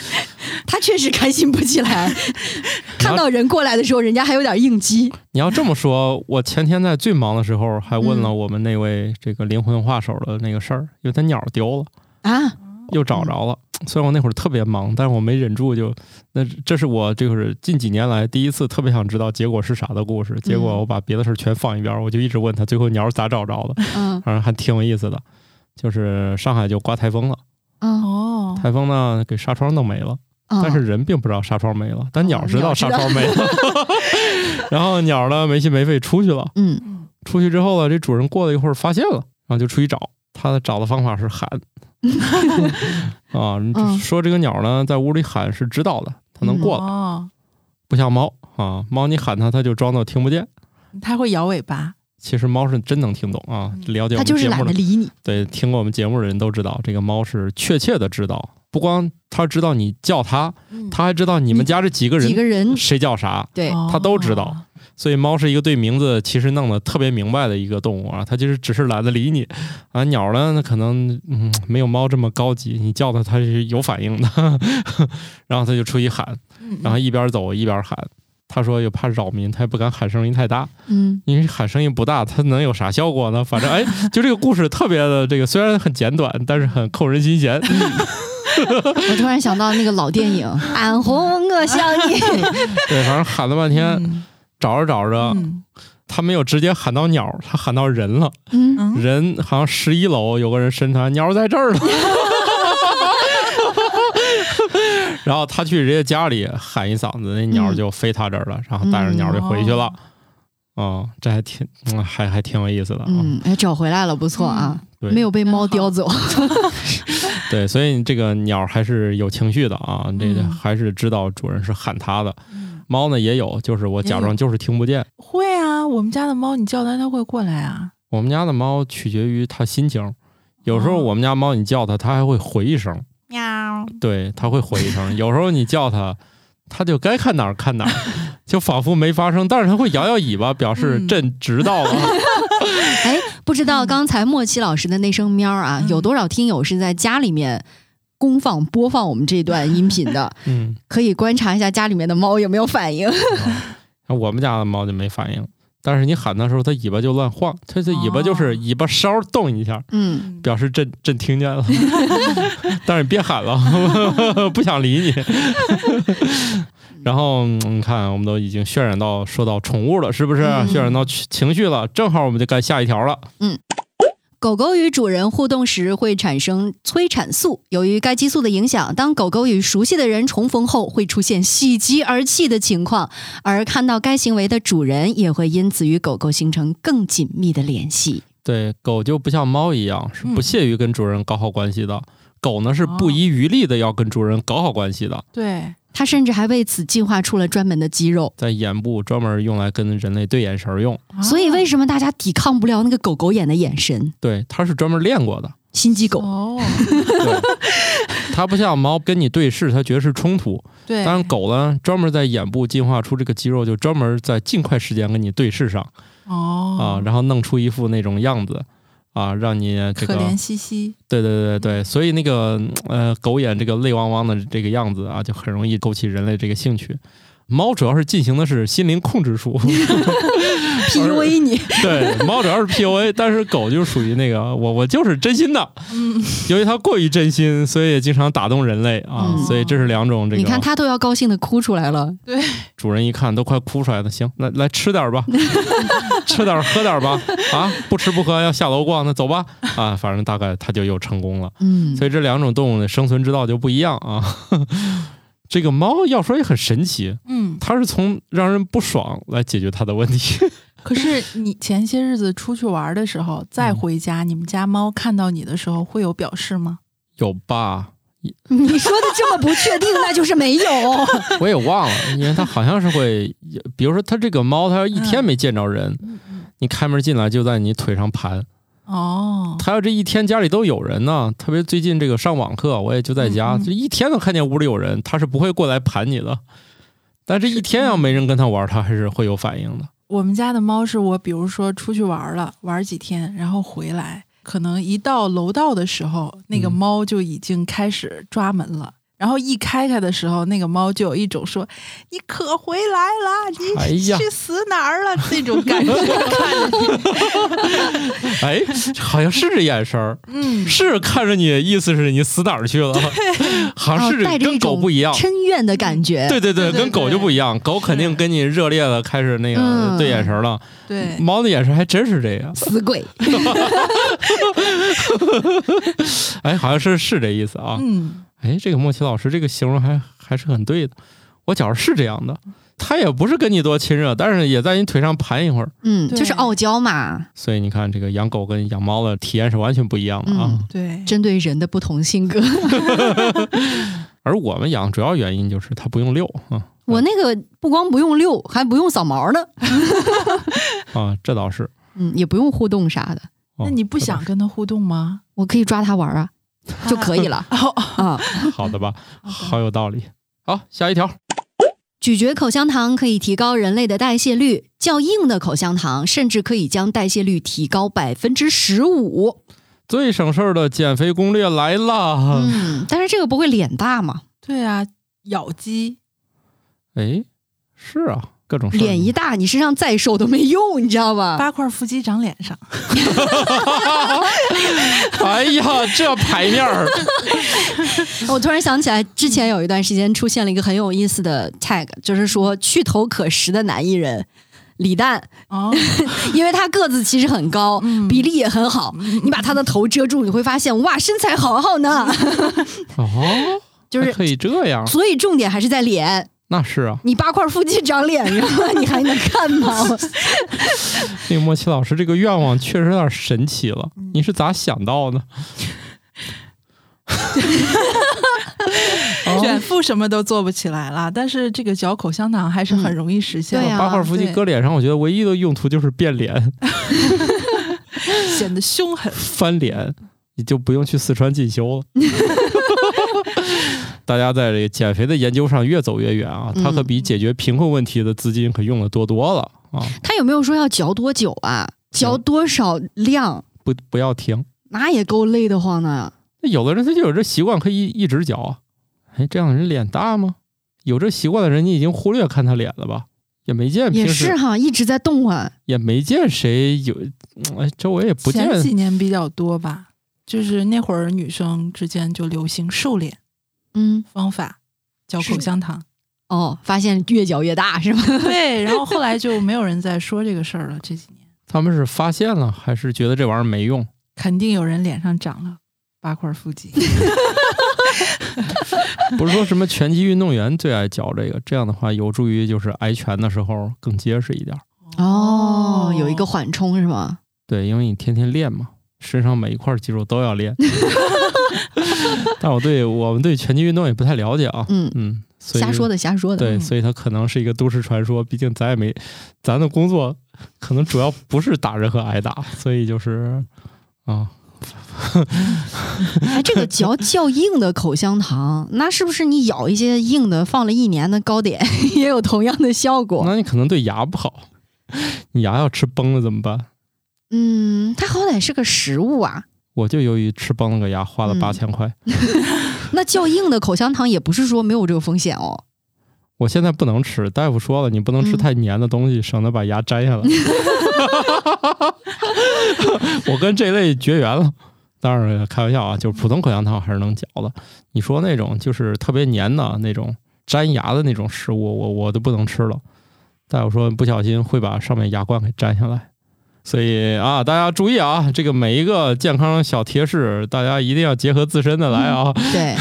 确实开心不起来。看到人过来的时候，人家还有点应激。你要这么说，我前天在最忙的时候还问了嗯我们那位这个灵魂画手的那个事儿，因为他鸟丢了，啊，又找着了。虽然我那会儿特别忙，但是我没忍住就，那这是我就是近几年来第一次特别想知道结果是啥的故事。结果我把别的事儿全放一边，我就一直问他最后鸟是咋找着的，嗯反正还挺有意思的。就是上海就刮台风了，嗯哦，台风呢给纱窗弄没了。嗯，但是人并不知道纱窗没了，但鸟知道纱窗没了。然后鸟呢没心没肺出去了，出去之后呢，这主人过了一会儿发现了，然后就出去找。他的找的方法是喊 啊，嗯说这个鸟呢在屋里喊是知道的，它能过来，哦，不像猫啊，猫你喊它它就装作听不见。它会摇尾巴。其实猫是真能听懂啊，嗯了解我们它就是节目的懒得理你。对听过我们节目的人都知道，这个猫是确切的知道，不光他知道你叫他，嗯。它还知道你们家这几个人几个人。谁叫啥，对，哦它都知道。所以猫是一个对名字其实弄得特别明白的一个动物啊，它就是只是懒得理你。啊。鸟呢，那可能嗯没有猫这么高级，你叫它它是有反应的，然后它就出去喊，嗯然后一边走一边喊。他说又怕扰民，他也不敢喊声音太大，嗯，因为喊声音不大，它能有啥效果呢？反正哎，就这个故事特别的这个，虽然很简短，但是很扣人心弦。我突然想到那个老电影 《俺红我想你》，对，反正喊了半天，嗯。找着找着，嗯。他没有直接喊到鸟，他喊到人了。嗯，嗯人好像十一楼有个人伸传，鸟在这儿了。然后他去人家家里喊一嗓子，那鸟就飞他这儿了，然后带着鸟就回去了。哦，这还挺，嗯还还挺有意思的啊。嗯，哎，找回来了，不错啊，对。没有被猫叼走。对，所以这个鸟还是有情绪的啊，这个嗯还是知道主人是喊它的。嗯猫呢也有，就是我假装就是听不见。会啊，我们家的猫你叫它它会过来啊。我们家的猫取决于它心情，有时候哦我们家猫你叫它，它还会回一声，喵，对，它会回一声。有时候你叫它，它就该看哪儿看哪儿，就仿佛没发生，但是它会摇摇尾巴，表示嗯朕知道了。哎，不知道刚才莫奇老师的那声喵啊，嗯有多少听友是在家里面公放播放我们这段音频的？嗯，可以观察一下家里面的猫有没有反应。那我们家的猫就没反应，但是你喊它的时候，它尾巴就乱晃，它这尾巴就是哦尾巴梢动一下。嗯，表示朕朕听见了，但是你别喊了，不想理你。然后嗯你看，我们都已经渲染到说到宠物了，是不是？嗯渲染到情情绪了，正好我们就该下一条了。狗狗与主人互动时会产生催产素，由于该激素的影响，当狗狗与熟悉的人重逢后，会出现喜极而泣的情况，而看到该行为的主人也会因此与狗狗形成更紧密的联系。对，狗就不像猫一样是不屑于跟主人搞好关系的，狗呢是不遗余力的要跟主人搞好关系的，对，它甚至还为此进化出了专门的肌肉。在眼部专门用来跟人类对眼神儿用。所以为什什么大家抵抗不了那个狗狗眼的眼神？对，它是专门练过的。心机狗。哦，它不像猫跟你对视，它觉得是冲突。对，当然，狗呢专门在眼部进化出这个肌肉，就专门在尽快时间跟你对视上哦啊，然后弄出一副那种样子啊，让你这个可怜兮兮，对对对对，所以那个呃狗眼这个泪汪汪的这个样子啊，就很容易勾起人类这个兴趣。猫主要是进行的是心灵控制术，PUA 你，对，猫主要是 PUA，但是狗就属于那个我我就是真心的，嗯，由于它过于真心，所以也经常打动人类啊，嗯所以这是两种这个。你看它都要高兴的哭出来了。对，主人一看都快哭出来了，行，来来吃点吧，吃点喝点吧，啊，不吃不喝要下楼逛，那走吧，啊，反正大概它就又成功了。嗯，所以这两种动物的生存之道就不一样啊。这个猫要说也很神奇，嗯，它是从让人不爽来解决它的问题。可是你前些日子出去玩的时候，再嗯回家，你们家猫看到你的时候会有表示吗？有吧？你说的这么不确定，那就是没有。我也忘了，因为它好像是会，比如说它这个猫，它要一天没见着人，你开门进来就在你腿上盘。哦，他要这一天家里都有人呢，特别最近这个上网课，我也就在家，嗯嗯就一天都看见屋里有人，它是不会过来盘你的。但这一天要没人跟它玩，它还是会有反应的。我们家的猫是我，比如说出去玩了，玩几天，然后回来，可能一到楼道的时候，那个嗯猫就已经开始抓门了。然后一开开的时候，那个猫就有一种说：“你可回来了，你去死哪儿了？”那种感觉，看着你，哎，好像是这眼神儿，嗯，是看着你，意思是你死哪儿去了？好像哦是跟狗不一样。嗔怨的感觉。对对对，跟狗就不一样，狗肯定跟你热烈的开始那个嗯对眼神了，对，猫的眼神还真是这样。死鬼。哎，好像是是这意思啊。嗯，哎，这个莫奇老师这个形容还还是很对的。我觉着是这样的，他也不是跟你多亲热，但是也在你腿上盘一会儿。嗯，就是傲娇嘛，所以你看，这个养狗跟养猫的体验是完全不一样的啊。嗯对，针对人的不同性格。而我们养主要原因就是它不用遛啊我那个不光不用遛，还不用扫毛呢，啊，这倒是。嗯，也不用互动啥的，哦那你不想跟它互动吗？我可以抓它玩啊，就可以了哦，啊。好的吧？好有道理。好，下一条。咀嚼口香糖可以提高人类的代谢率，较硬的口香糖甚至可以将代谢率提高百分之十五。最省事儿的减肥攻略来了！嗯，但是这个不会脸大吗？对啊，咬肌哎，是啊，各种脸一大，你身上再瘦都没用，你知道吧？八块腹肌长脸上，哎呀，这牌面儿，我突然想起来，之前有一段时间出现了一个很有意思的 tag，就是说去头可食的男艺人李诞，哦，因为他个子其实很高，嗯比例也很好，你把他的头遮住，你会发现哇，身材好好呢。哦，就是，可以这样，所以重点还是在脸。那是啊。你八块腹肌长脸上，你还能看吗？那个莫奇老师这个愿望确实有点神奇了，你是咋想到的？哦 卷腹什么都做不起来了，但是这个嚼口香糖还是很容易实现的，对啊八块腹肌搁脸上，我觉得唯一的用途就是变脸、显得凶狠。翻脸，你就不用去四川进修了。大家在这个减肥的研究上越走越远啊，它可比解决贫困问题的资金可用的多多了啊！他有没有说要嚼多久啊？嚼多少量？不不要停。那也够累得慌的。那有的人他就有这习惯，可以一直嚼啊。哎，这样的人脸大吗？有这习惯的人，你已经忽略看他脸了吧？也没见也平时是哈，一直在动啊。也没见谁有，哎，周围也不见前几年比较多吧，就是那会儿女生之间就流行瘦脸嗯，方法，嚼口香糖。哦，发现越嚼越大是吗？对，然后后来就没有人再说这个事儿了。这几年他们是发现了，还是觉得这玩意儿没用？肯定有人脸上长了八块腹肌。不是说什么拳击运动员最爱嚼这个，这样的话有助于就是挨拳的时候更结实一点。哦，有一个缓冲是吗？对，因为你天天练嘛，身上每一块肌肉都要练。但我对我们对拳击运动也不太了解啊，嗯，嗯，所以瞎说的，瞎说的。对，嗯所以它可能是一个都市传说。毕竟咱也没，咱的工作可能主要不是打人和挨打，所以就是啊，哎，这个嚼较硬的口香糖，那是不是你咬一些硬的，放了一年的糕点，也有同样的效果？那你可能对牙不好，你牙要吃崩了怎么办？嗯，它好歹是个食物啊。我就由于吃崩了个牙，花了嗯八千块。那较硬的口香糖也不是说没有这个风险哦。我现在不能吃，大夫说了，你不能吃嗯太黏的东西，省得把牙摘下来。我跟这类绝缘了。当然开玩笑啊，就是普通口香糖还是能嚼的。你说那种就是特别黏的那种粘牙的那种食物，我我都不能吃了。大夫说不小心会把上面牙冠给粘下来。所以啊，大家注意啊，这个每一个健康小贴士，大家一定要结合自身的来啊。对，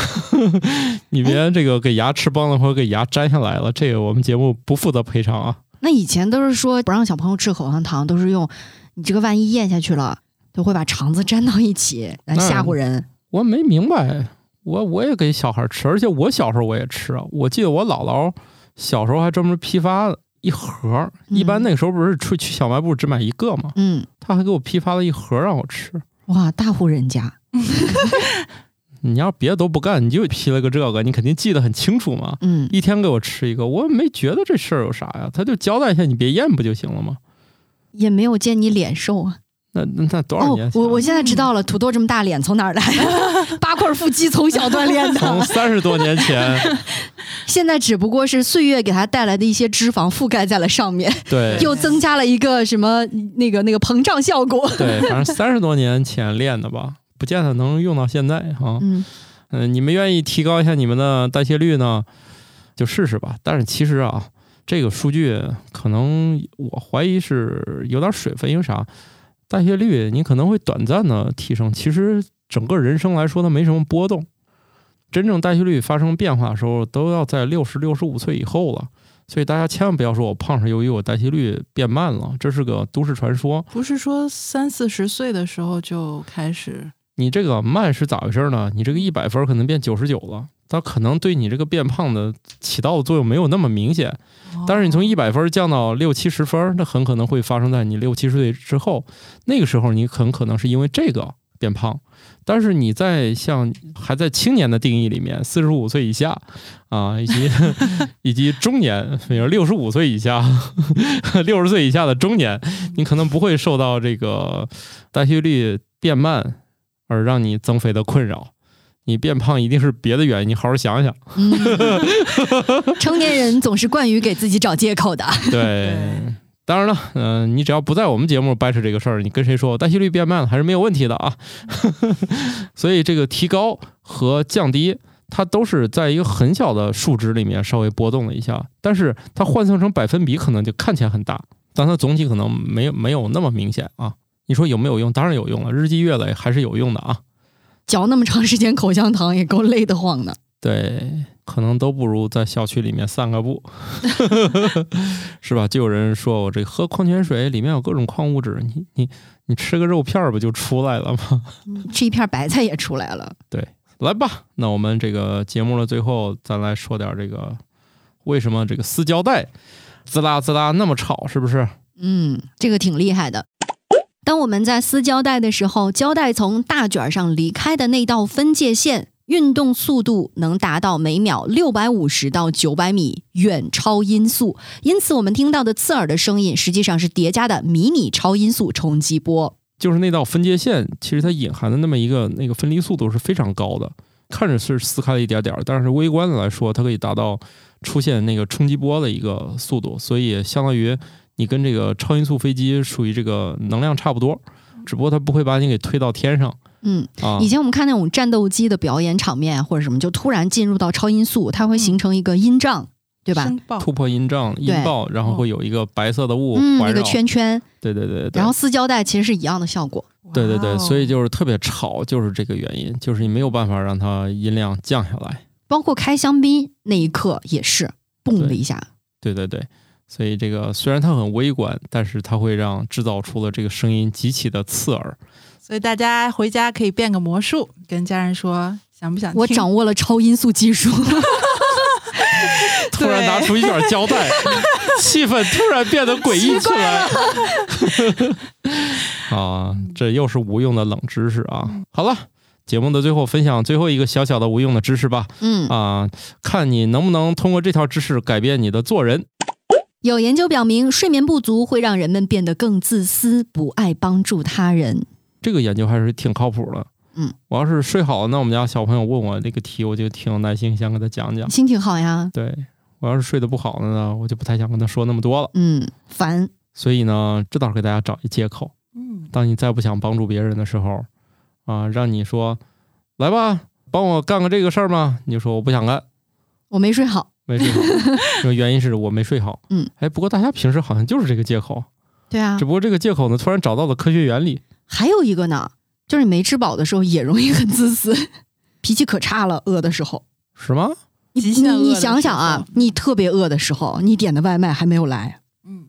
你别这个给牙吃崩了或者给牙粘下来了，这个我们节目不负责赔偿啊。那以前都是说不让小朋友吃口香糖，都是用你这个万一咽下去了，都会把肠子粘到一起来吓唬人。我没明白，我我也给小孩吃，而且我小时候我也吃啊。我记得我姥姥小时候还专门批发一盒一般那个时候不是出去小卖部只买一个吗，嗯，他还给我批发了一盒让我吃。哇，大户人家。你要别的都不干，你就批了个这个，你肯定记得很清楚嘛。嗯，一天给我吃一个，我没觉得这事儿有啥呀，他就交代一下，你别咽不就行了吗？也没有见你脸瘦啊。那那那多少哦年，前？我我现在知道了，土豆这么大脸从哪儿来？八块腹肌从小锻炼的从，三十多年前，现在只不过是岁月给他带来的一些脂肪覆盖在了上面，对又增加了一个什么那个那个膨胀效果。对，反正 三十多年前练的吧，不见得能用到现在哈。嗯嗯、你们愿意提高一下你们的代谢率呢，就试试吧。但是其实啊，这个数据可能我怀疑是有点水分，因为啥？代谢率你可能会短暂的提升，其实整个人生来说它没什么波动。真正代谢率发生变化的时候，都要在六十六十五岁以后了。所以大家千万不要说我胖是由于我代谢率变慢了，这是个都市传说。不是说三四十岁的时候就开始，你这个慢是咋回事呢？你这个一百分可能变九十九了，它可能对你这个变胖的起到的作用没有那么明显。但是你从一百分降到六七十分，那很可能会发生在你六七十岁之后。那个时候你很可能是因为这个变胖，但是你在像还在青年的定义里面，四十五岁以下啊，以及 以及中年，比如六十五岁以下、六十岁以下的中年，你可能不会受到这个代谢率变慢而让你增肥的困扰。你变胖一定是别的原因，你好好想想。嗯，成年人总是惯于给自己找借口的。对，当然了，嗯、你只要不在我们节目掰扯这个事儿，你跟谁说代谢率变慢了还是没有问题的啊。所以这个提高和降低，它都是在一个很小的数值里面稍微波动了一下，但是它换算成百分比可能就看起来很大，但它总体可能没有没有那么明显啊。你说有没有用？当然有用了，日积月累还是有用的啊。嚼那么长时间口香糖也够累得慌的。对，可能都不如在小区里面散个步，是吧？就有人说我这喝矿泉水里面有各种矿物质，你你你吃个肉片儿不就出来了吗？吃一片白菜也出来了。对来吧，那我们这个节目的最后，咱来说点这个为什么这个撕胶带滋啦滋啦那么吵，是不是？嗯，这个挺厉害的。当我们在撕胶带的时候，胶带从大卷上离开的那道分界线，运动速度能达到每秒六百五十到九百米，远超音速。因此，我们听到的刺耳的声音，实际上是叠加的迷你超音速冲击波。就是那道分界线，其实它隐含的那么一个那个分离速度是非常高的，看着是撕开了一点点儿，但是微观的来说，它可以达到出现那个冲击波的一个速度，所以相当于你跟这个超音速飞机属于这个能量差不多，只不过它不会把你给推到天上嗯，啊以。前我们看那种战斗机的表演场面或者什么，就突然进入到超音速，它会形成一个音障，对吧？突破音障、音爆，然后会有一个白色的雾嗯，那个。圈圈，对对对对，然后撕胶带其实是一样的效果。对对对，所以就是特别吵，就是这个原因，就是你没有办法让它音量降下来。包括开香槟那一刻也是，嘣的一下。对对对，所以这个虽然它很微观，但是它会让制造出的这个声音极其的刺耳。所以大家回家可以变个魔术，跟家人说想不想听？我掌握了超音速技术，突然拿出一卷胶带，气氛突然变得诡异起来。啊，这又是无用的冷知识啊！好了，节目的最后分享最后一个小小的无用的知识吧。嗯，啊，看你能不能通过这条知识改变你的做人。有研究表明，睡眠不足会让人们变得更自私，不爱帮助他人。这个研究还是挺靠谱的。嗯，我要是睡好了，那我们家小朋友问我这个题，我就挺有耐心想给他讲讲。心情好呀，对我要是睡得不好了呢，我就不太想跟他说那么多了。嗯，烦，所以呢，这倒是给大家找一借口。嗯，当你再不想帮助别人的时候，啊，让你说来吧，帮我干个这个事儿吗？你就说我不想干，我没睡好。没睡好。原因是我没睡好。嗯，哎，不过大家平时好像就是这个借口，对啊只，不过这个借口呢，突然找到了科学原理。还有一个呢，就是你没吃饱的时候也容易很自私，脾气可差了，饿的时候。是吗？你极限饿你想想啊，你特别饿的时候，你点的外卖还没有来，嗯，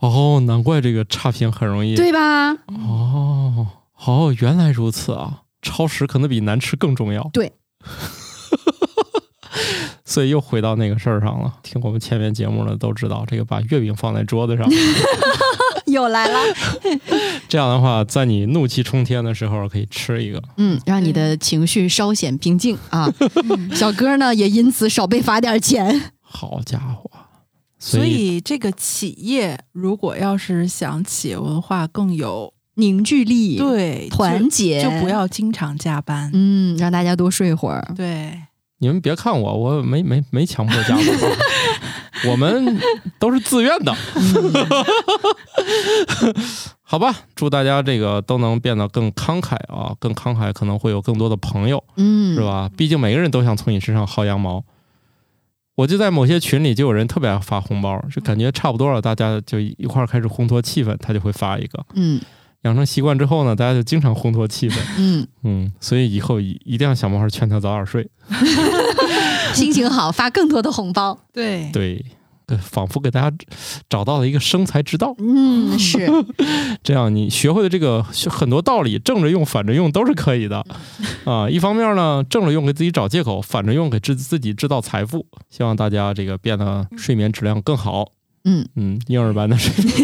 哦，难怪这个差评很容易。对吧？哦，哦，原来如此啊！超时可能比难吃更重要。对，所以又回到那个事儿上了。听我们前面节目的都知道，这个把月饼放在桌子上，又来了，这样的话，在你怒气冲天的时候可以吃一个。嗯，让你的情绪稍显平静啊。小哥呢也因此少被罚点钱。好家伙！所以以这个企业如果要是想企业文化更有凝聚力，对团结，就就不要经常加班。嗯，让大家多睡会儿。对，你们别看我，我没没没强迫加班啊，我们都是自愿的。好吧，祝大家这个都能变得更慷慨啊，更慷慨，可能会有更多的朋友。嗯，是？吧？毕竟每个人都想从你身上薅羊毛。我就在某些群里，就有人特别爱发红包，就感觉差不多了，大家就一块儿开始烘托气氛，他就会发一个。嗯养成习惯之后呢，大家就经常烘托气氛。嗯，嗯，所以以后一一定要想办法劝他早点睡。心情好，发更多的红包。对，对，对仿佛给大家找到了一个生财之道。嗯，是，这样你学会的这个很多道理，正着用、反着用都是可以的。啊，一方面呢，正着用给自己找借口，反着用给自自己制造财富。希望大家这个变得睡眠质量更好。嗯嗯，婴儿般的睡眠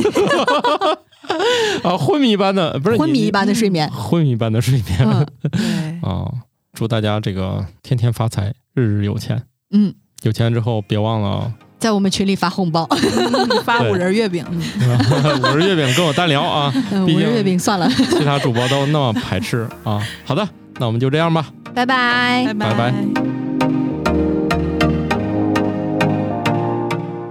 啊，昏迷般的不是昏迷一般的睡眠。昏迷般的睡眠嗯对，啊！祝大家这个天天发财，日日有钱。嗯，有钱之后别忘了在我们群里发红包，发五仁月饼，嗯 五仁月饼跟我单聊啊，嗯五仁月饼算了，其他主播都那么排斥啊。好的，那我们就这样吧。拜拜拜。拜拜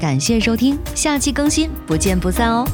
感谢收听，下期更新，不见不散哦。